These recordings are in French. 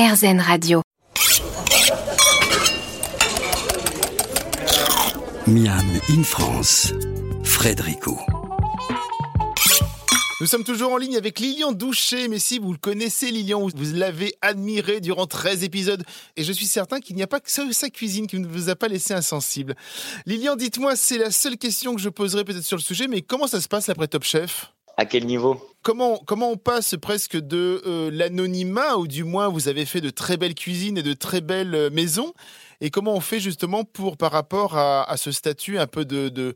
RZN Radio. Miam in France, Frédérico. Nous sommes toujours en ligne avec Lilian Doucher, mais si vous le connaissez, Lilian, vous l'avez admiré durant 13 épisodes, et je suis certain qu'il n'y a pas que sa cuisine qui ne vous a pas laissé insensible. Lilian, dites-moi, c'est la seule question que je poserai peut-être sur le sujet, mais comment ça se passe après Top Chef? À quel niveau? Comment, comment on passe presque de euh, l'anonymat, ou du moins vous avez fait de très belles cuisines et de très belles euh, maisons, et comment on fait justement pour, par rapport à, ce statut un peu de, de,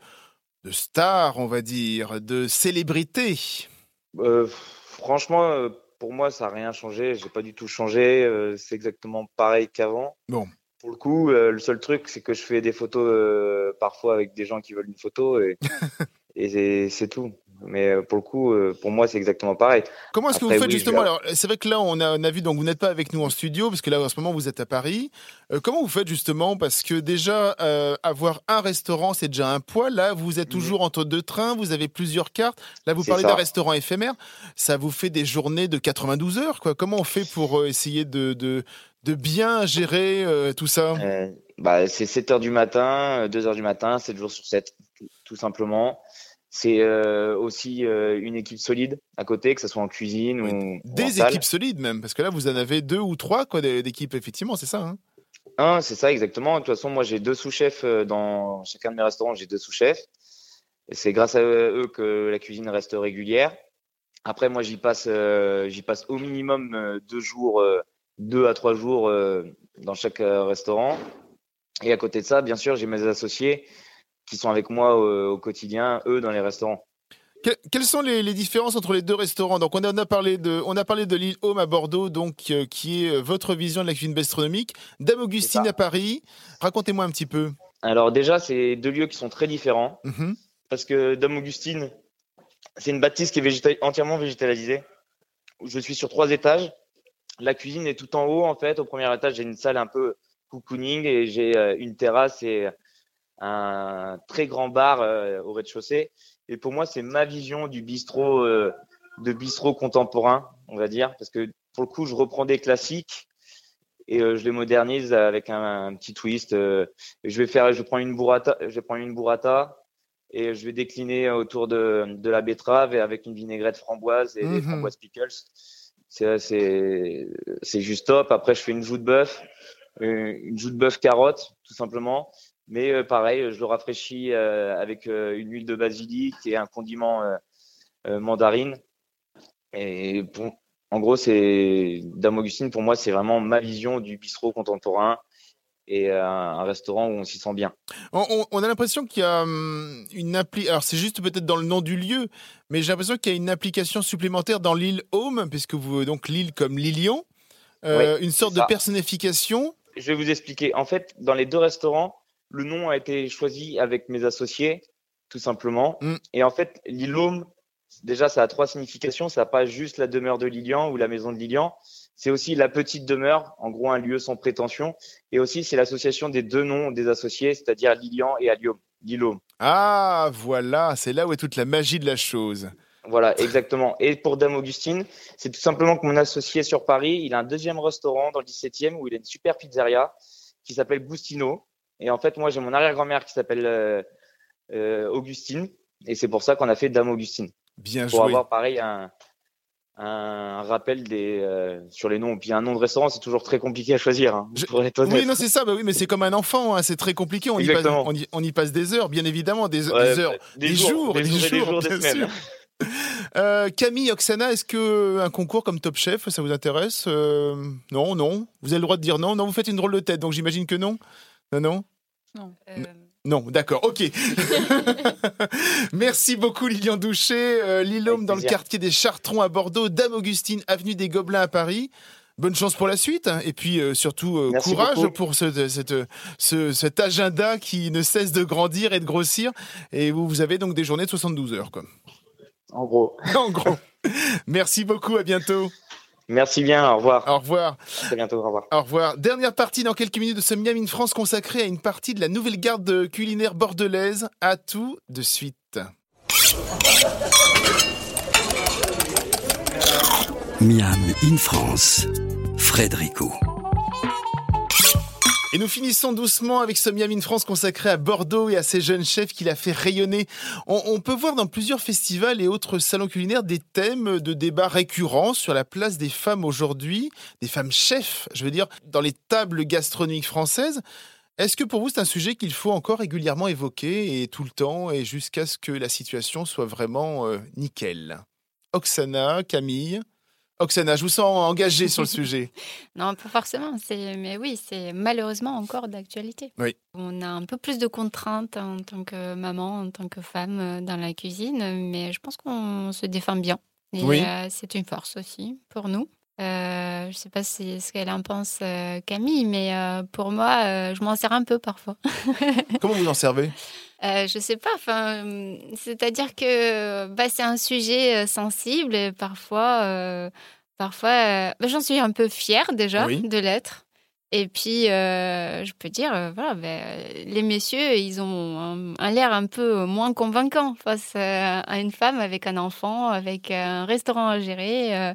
de star, on va dire, de célébrité? Euh, franchement, pour moi, ça n'a rien changé. J'ai pas du tout changé. C'est exactement pareil qu'avant. Bon. Pour le coup, le seul truc, c'est que je fais des photos parfois avec des gens qui veulent une photo et, et c'est tout. Mais euh, pour le coup, euh, pour moi, c'est exactement pareil. Comment est-ce que vous faites justement Alors, c'est vrai que là, on a, on a vu, donc vous n'êtes pas avec nous en studio, parce que là, en ce moment, vous êtes à Paris. Euh, comment vous faites justement Parce que déjà, avoir un restaurant, c'est déjà un poids. Là, vous êtes toujours entre deux trains, vous avez plusieurs cartes. Là, vous parlez d'un restaurant éphémère. Ça vous fait des journées de 92 heures, quoi. Comment on fait pour essayer de, de, de bien gérer tout ça? Bah, C'est 7 heures du matin, 2 heures du matin, 7 jours sur 7, tout simplement. C'est euh, aussi euh, une équipe solide à côté, que ce soit en cuisine ou des équipes solides même, parce que là vous en avez deux ou trois quoi d'équipes effectivement, c'est ça. Hein Un, c'est ça exactement. De toute façon, moi j'ai deux sous-chefs euh, dans chacun de mes restaurants, j'ai deux sous-chefs. C'est grâce à eux que la cuisine reste régulière. Après, moi j'y passe, j'y passe au minimum deux jours, deux à trois jours dans chaque restaurant. Et à côté de ça, bien sûr, j'ai mes associés qui sont avec moi au, quotidien, eux, dans les restaurants. quelles sont les, différences entre les deux restaurants? Donc, on a, parlé de, on a parlé de l'île Home à Bordeaux, donc euh, qui est euh, votre vision de la cuisine gastronomique. Dame Augustine à Paris. Racontez-moi un petit peu. Alors déjà, c'est deux lieux qui sont très différents mm-hmm. parce que Dame Augustine, c'est une bâtisse qui est entièrement végétalisée. Je suis sur trois étages. La cuisine est tout en haut en fait. Au premier étage, j'ai une salle un peu cocooning et j'ai euh, une terrasse et un très grand bar euh, au rez-de-chaussée. Et pour moi, c'est ma vision du bistrot, euh, de bistrot contemporain, on va dire, parce que pour le coup, je reprends des classiques et euh, je les modernise avec un, petit twist. je vais faire, je prends une burrata, je prendre une burrata et je vais décliner autour de, de la betterave et avec une vinaigrette framboise et des mhm. framboises pickles. C'est, c'est, c'est juste top. Après, je fais une joue de bœuf, une joue de bœuf carotte, tout simplement. Mais euh, pareil, je le rafraîchis euh, avec euh, une huile de basilic et un condiment mandarine. Et bon, en gros, c'est Dame Augustine, pour moi, c'est vraiment ma vision du bistrot contemporain et un, restaurant où on s'y sent bien. On, a l'impression qu'il y a hum, une appli. Alors c'est juste peut-être dans le nom du lieu, mais j'ai l'impression qu'il y a une application supplémentaire dans l'île Home, puisque vous donc l'île comme Lilian, une sorte de personnification. Je vais vous expliquer. En fait, dans les deux restaurants, le nom a été choisi avec mes associés, tout simplement. Mm. Et en fait, l'île déjà, ça a trois significations. Ça n'a pas juste la demeure de Lilian ou la maison de Lilian. C'est aussi la petite demeure, en gros un lieu sans prétention. Et aussi, c'est l'association des deux noms des associés, c'est-à-dire Lilian et Aliom. Lilom. Ah, voilà, c'est là où est toute la magie de la chose. Voilà, exactement. Et pour Dame Augustine, c'est tout simplement que mon associé sur Paris, il a un deuxième restaurant dans le 17e où il a une super pizzeria qui s'appelle Gustino. Et en fait, moi, j'ai mon arrière-grand-mère qui s'appelle euh, euh, Augustine. Et c'est pour ça qu'on a fait Dame Augustine. Bien pour avoir pareil un, un rappel des euh, sur les noms. Puis un nom de restaurant, c'est toujours très compliqué à choisir. Hein, oui, non, c'est ça. Bah oui, mais c'est comme un enfant. Hein, c'est très compliqué. On y, passe, on, y, passe, des heures, bien évidemment, des, heures, des, jours, des, jours, des, semaines. Camille, Oksana, est-ce que un concours comme Top Chef, ça vous intéresse? Non, non. Vous avez le droit de dire non. Non, vous faites une drôle de tête, donc j'imagine que non. Non, non. Non. Non, d'accord, ok. Merci beaucoup Lilian Doucher, euh, Lilhomme dans le quartier des Chartrons à Bordeaux, Dame Augustine, avenue des Gobelins à Paris. Bonne chance pour la suite hein. et puis euh, surtout euh, courage pour ce, cet agenda qui ne cesse de grandir et de grossir. Et vous, vous avez donc des journées de 72 heures. Quoi. En gros. en gros. Merci beaucoup, à bientôt. Merci bien, au revoir. Au revoir. À bientôt, au revoir. Au revoir. Dernière partie dans quelques minutes de ce Miam in France consacrée à une partie de la nouvelle garde culinaire bordelaise. À tout de suite. Miam in France, Frédérico. Et nous finissons doucement avec ce Miami France consacré à Bordeaux et à ses jeunes chefs qu'il a fait rayonner. On, peut voir dans plusieurs festivals et autres salons culinaires des thèmes de débats récurrents sur la place des femmes aujourd'hui, des femmes chefs, je veux dire, dans les tables gastronomiques françaises. Est-ce que pour vous c'est un sujet qu'il faut encore régulièrement évoquer et tout le temps et jusqu'à ce que la situation soit vraiment euh, nickel? Oksana, Camille Oksana, je vous sens engagée sur le sujet. Non, pas forcément. Mais oui, c'est malheureusement encore d'actualité. Oui. On a un peu plus de contraintes en tant que maman, en tant que femme euh, dans la cuisine, mais je pense qu'on se défend bien. Et oui. Euh, c'est une force aussi pour nous. Euh, je ne sais pas si, ce qu'elle en pense, Camille, mais pour moi, je m'en sers un peu parfois. Comment vous en servez? Euh, je sais pas. Enfin, c'est-à-dire que bah, c'est un sujet euh, sensible et parfois, euh, parfois, bah, j'en suis un peu fière déjà de l'être. Et puis, je peux dire, voilà, ben, les messieurs, ils ont un, l'air un peu moins convaincant face à une femme avec un enfant, avec un restaurant à gérer,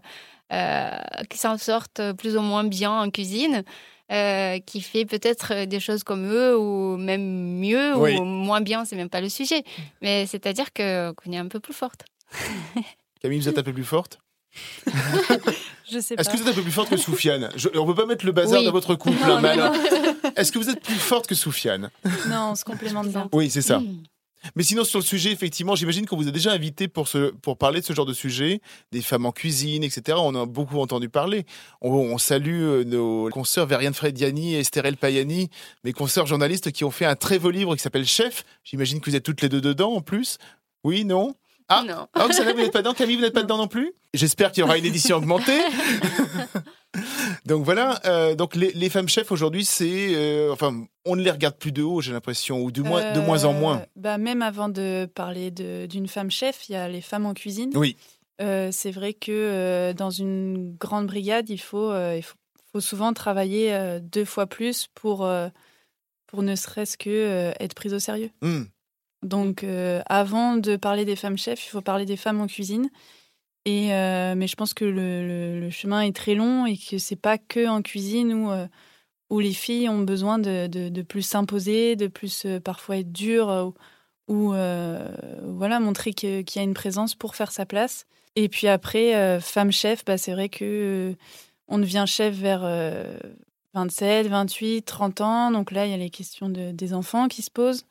qui s'en sortent plus ou moins bien en cuisine. Euh, qui fait peut-être euh, des choses comme eux ou même mieux ou moins bien, c'est même pas le sujet. Mais c'est-à-dire que qu'on est un peu plus forte. Camille, vous êtes un peu plus forte? Je sais pas. Est-ce que vous êtes un peu plus forte que Soufiane? On ne peut pas mettre le bazar dans votre couple, hein, Est-ce que vous êtes plus forte que Soufiane? Non, on se complémente bien. Oui, c'est ça. Hmm. Mais sinon, sur le sujet, effectivement, j'imagine qu'on vous a déjà invité pour, ce, pour parler de ce genre de sujet, des femmes en cuisine, etc. On a beaucoup entendu parler. On, salue euh, nos consoeurs Veriane Frediani et Estherelle Payani, mes consoeurs journalistes qui ont fait un très beau livre qui s'appelle Chef. J'imagine que vous êtes toutes les deux dedans en plus. Oui, non? Ah, non. Ah, vous n'êtes pas dedans. Camille, vous n'êtes pas dedans non plus? J'espère qu'il y aura une édition augmentée. donc voilà, euh, donc les, femmes chefs aujourd'hui, c'est, euh, enfin, on ne les regarde plus de haut, j'ai l'impression, ou de moins, de moins en moins. Euh, bah même avant de parler d'une femme chef, il y a les femmes en cuisine. Oui. c'est vrai que dans une grande brigade, il faut, il faut, souvent travailler deux fois plus pour, pour ne serait-ce que être prise au sérieux. Hmm. Donc, avant de parler des femmes chefs, il faut parler des femmes en cuisine. Euh, mais je pense que le, chemin est très long et que c'est pas que en cuisine où, euh, où les filles ont besoin de, de, plus s'imposer, de plus euh, parfois être dures ou voilà, montrer qu'il y a une présence pour faire sa place. Et puis après, femme chef, bah, c'est vrai que on devient chef vers 27, 28, 30 ans. Donc là, il y a les questions de, des enfants qui se posent.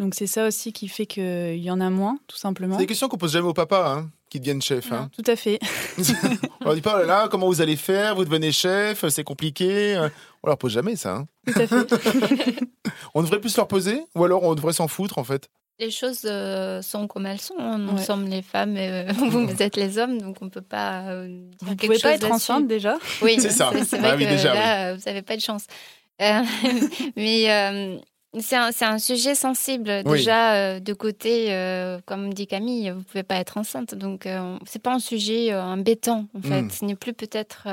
Donc c'est ça aussi qui fait qu'il y en a moins, tout simplement. C'est des questions qu'on pose jamais au papa. Hein qui deviennent chefs. Hein. Tout à fait. on dit pas, oh là, comment vous allez faire? Vous devenez chef, c'est compliqué. On leur pose jamais ça. Hein. Tout à fait. on devrait plus leur poser? Ou alors on devrait s'en foutre en fait? Les choses euh, sont comme elles sont. Nous sommes les femmes, et, euh, vous, êtes les hommes, donc on ne peut pas euh, dire vous quelque pouvez pas être enceinte déjà? Oui, c'est ça. C'est vrai ah, que déjà, là, vous n'avez pas de chance. mais c'est un, un, sujet sensible. Déjà, euh, de côté, euh, comme dit Camille, vous pouvez pas être enceinte. Donc, euh, c'est pas un sujet embêtant, en fait. Hmm. Ce n'est plus peut-être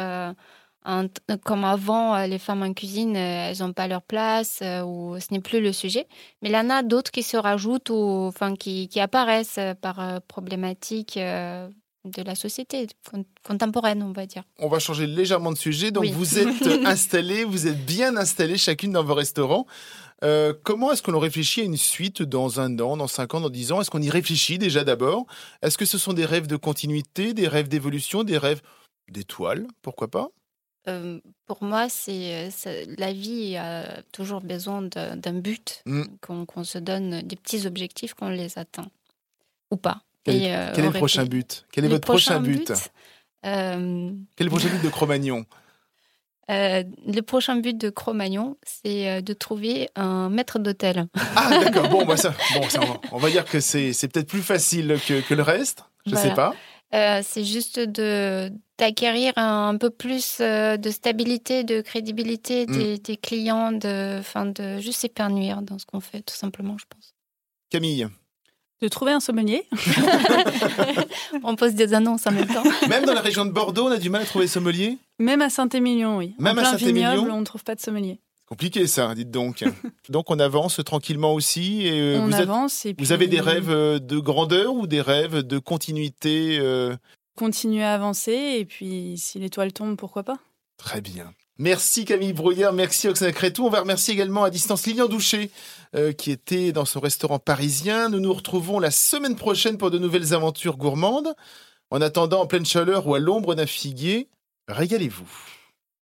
comme avant, les femmes en cuisine, elles n'ont pas leur place, ou ce n'est plus le sujet. Mais il y en a d'autres qui se rajoutent ou enfin, qui, qui apparaissent par problématique de la société contemporaine, on va dire. On va changer légèrement de sujet. Donc, vous êtes installés, vous êtes bien installés chacune dans vos restaurants. Euh, comment est-ce qu'on réfléchit à une suite dans un an, dans cinq ans, dans dix ans? Est-ce qu'on y réfléchit déjà d'abord? Est-ce que ce sont des rêves de continuité, des rêves d'évolution, des rêves d'étoiles? Pourquoi pas? Euh, pour moi, c'est la vie a toujours besoin d'un but, mmh. qu'on se donne des petits objectifs, qu'on les atteint ou pas. Quel, est, le prochain but? Quel est votre prochain but, Quel est le prochain but de Cro-Magnon? Euh, le prochain but de Cro-Magnon, c'est euh, de trouver un maître d'hôtel. Ah, d'accord. Bon, bah ça, bon on va dire que c'est peut-être plus facile que, que, le reste. Je ne sais pas. Euh, c'est juste de d'acquérir un, peu plus de stabilité, de crédibilité hmm. des, des, clients, de, fin, de juste s'épanouir dans ce qu'on fait, tout simplement, je pense. Camille de trouver un sommelier. on pose des annonces en même temps. Même dans la région de Bordeaux, on a du mal à trouver sommelier? Même à Saint-Émilion, oui. Même à Saint-Émilion On ne trouve pas de sommelier. Compliqué ça, dites donc. donc on avance tranquillement aussi. Et euh, on vous avance. et Vous avez des rêves euh, de grandeur ou des rêves de continuité euh Continuer à avancer et puis si l'étoile tombe, pourquoi pas? Très bien. Merci Camille Brouillard, merci Oxana Crétou. On va remercier également à distance Lilian Doucher euh, qui était dans son restaurant parisien. Nous nous retrouvons la semaine prochaine pour de nouvelles aventures gourmandes. En attendant, en pleine chaleur ou à l'ombre d'un figuier, régalez-vous.